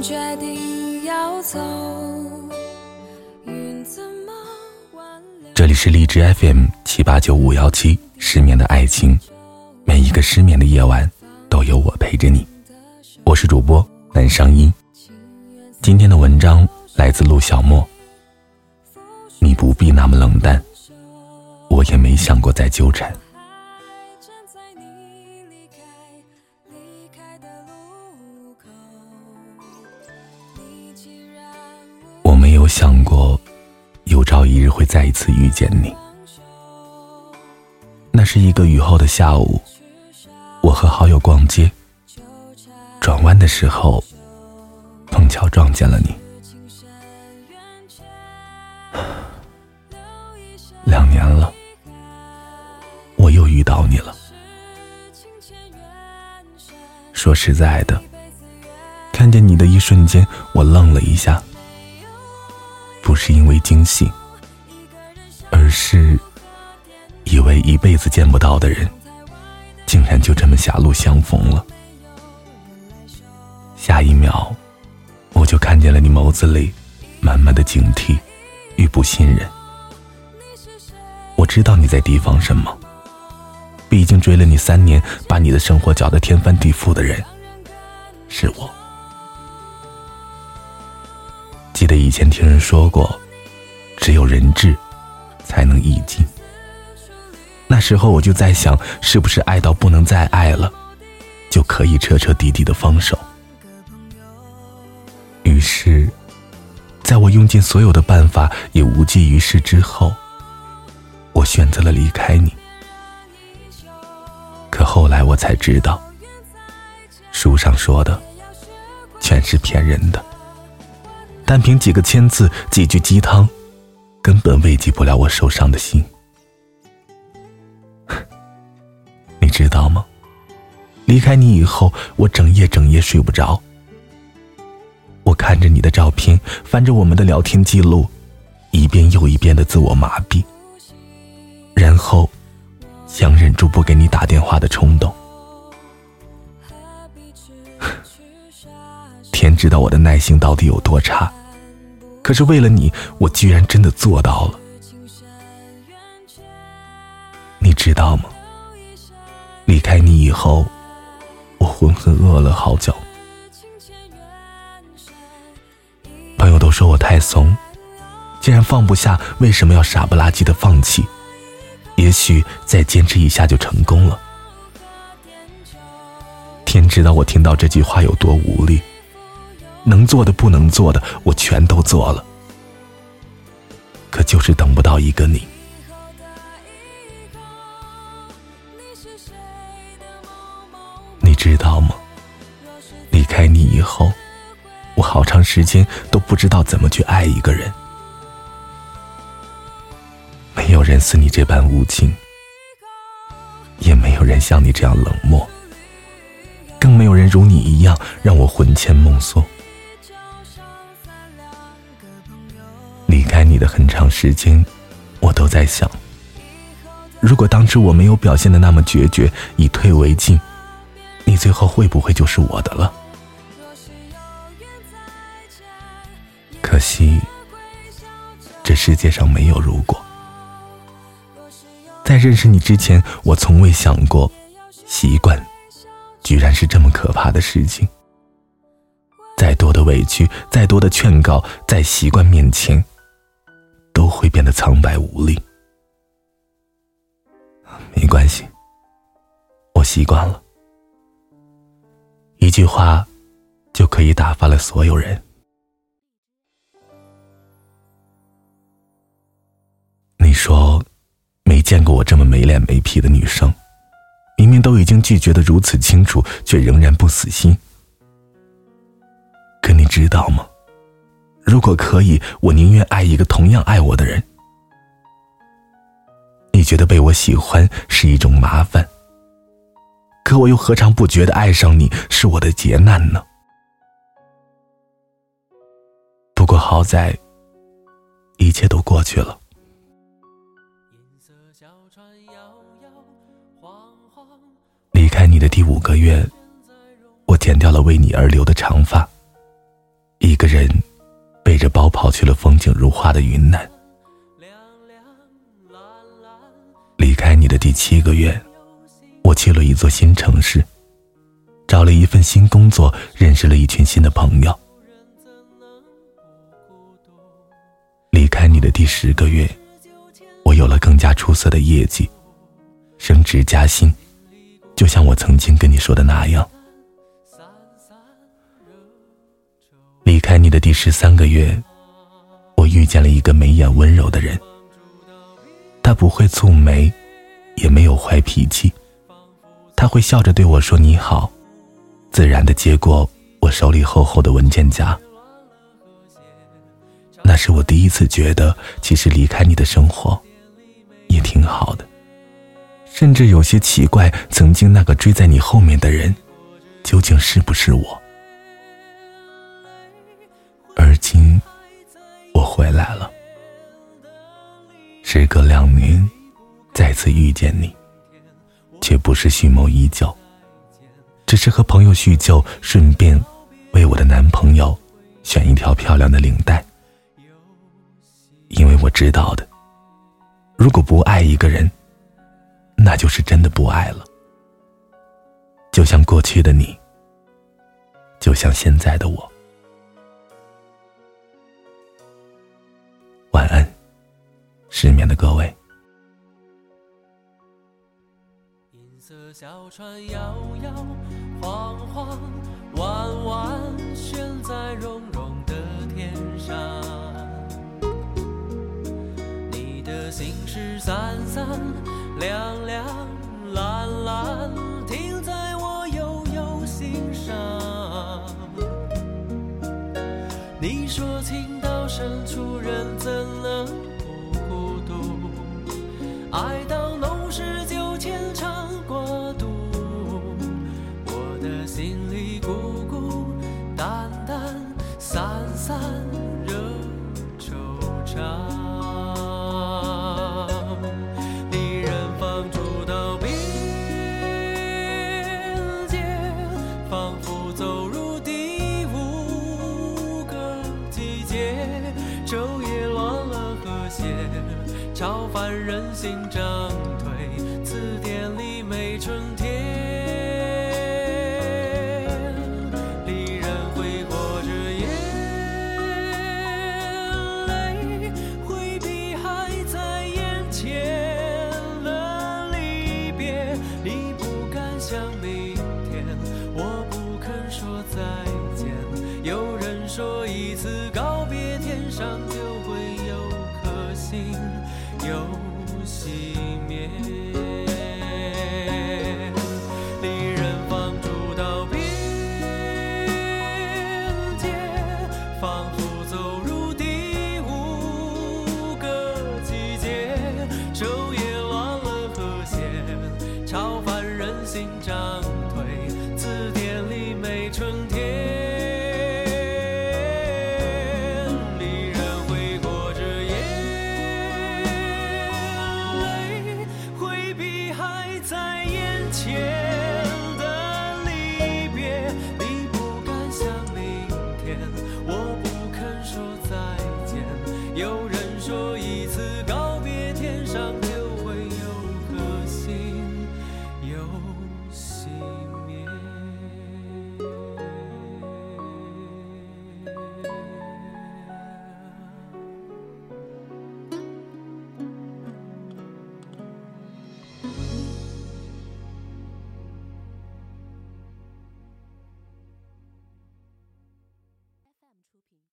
决定要走，云怎么？这里是荔枝 FM 七八九五幺七，失眠的爱情，每一个失眠的夜晚都有我陪着你。我是主播南商英，今天的文章来自陆小莫。你不必那么冷淡，我也没想过再纠缠。想过，有朝一日会再一次遇见你。那是一个雨后的下午，我和好友逛街，转弯的时候，碰巧撞见了你。两年了，我又遇到你了。说实在的，看见你的一瞬间，我愣了一下，不是因为惊喜，而是以为一辈子见不到的人，竟然就这么狭路相逢了。下一秒，我就看见了你眸子里满满的警惕与不信任。我知道你在提防什么，毕竟追了你三年，把你的生活搅得天翻地覆的人，是我。得以前听人说过，只有人质才能易经。那时候我就在想，是不是爱到不能再爱了，就可以彻彻底底的放手？于是，在我用尽所有的办法也无济于事之后，我选择了离开你。可后来我才知道，书上说的全是骗人的，单凭几个签字、几句鸡汤，根本慰藉不了我受伤的心。你知道吗？离开你以后，我整夜整夜睡不着。我看着你的照片，翻着我们的聊天记录，一遍又一遍的自我麻痹，然后想忍住不给你打电话的冲动。天知道我的耐心到底有多差，可是为了你，我居然真的做到了。你知道吗？离开你以后，我浑浑噩了好久。朋友都说我太怂，既然放不下，为什么要傻不拉几的放弃？也许再坚持一下就成功了。天知道我听到这句话有多无力，能做的不能做的我全都做了，可就是等不到一个你。你知道吗？离开你以后，我好长时间都不知道怎么去爱一个人。没有人似你这般无情，也没有人像你这样冷漠，更没有人如你一样让我魂牵梦萦。的很长时间，我都在想，如果当时我没有表现的那么决绝，以退为进，你最后会不会就是我的了？可惜，这世界上没有如果。在认识你之前，我从未想过，习惯，居然是这么可怕的事情。再多的委屈，再多的劝告，在习惯面前，都会变得苍白无力。没关系，我习惯了。一句话，就可以打发了所有人。你说，没见过我这么没脸没皮的女生，明明都已经拒绝的如此清楚，却仍然不死心。可你知道吗？如果可以，我宁愿爱一个同样爱我的人。你觉得被我喜欢是一种麻烦，可我又何尝不觉得爱上你是我的劫难呢？不过好在，一切都过去了。离开你的第五个月，我剪掉了为你而留的长发，一个人背着包跑去了风景如画的云南。离开你的第七个月，我去了一座新城市，找了一份新工作，认识了一群新的朋友。离开你的第十个月，我有了更加出色的业绩，升职加薪，就像我曾经跟你说的那样。你的第十三个月，我遇见了一个眉眼温柔的人。他不会蹙眉，也没有坏脾气，他会笑着对我说“你好”，自然的接过我手里厚厚的文件夹。那是我第一次觉得，其实离开你的生活也挺好的，甚至有些奇怪，曾经那个追在你后面的人，究竟是不是我？时隔两年，再次遇见你，却不是蓄谋已久，只是和朋友叙旧，顺便为我的男朋友选一条漂亮的领带。因为我知道的，如果不爱一个人，那就是真的不爱了。就像过去的你，就像现在的我。失眠的各位。银色小船摇摇晃晃，弯弯悬在绒绒的天上。你的心事散散，凉凉，蓝蓝，停在我悠悠心上。你说情到深处人怎能？爱到心长退，字典里没春天。离人挥霍着眼泪，回避还在眼前的离别。你不敢想明天，我不肯说再见。有人说一次告别，天上就会有颗星。有。熄灭。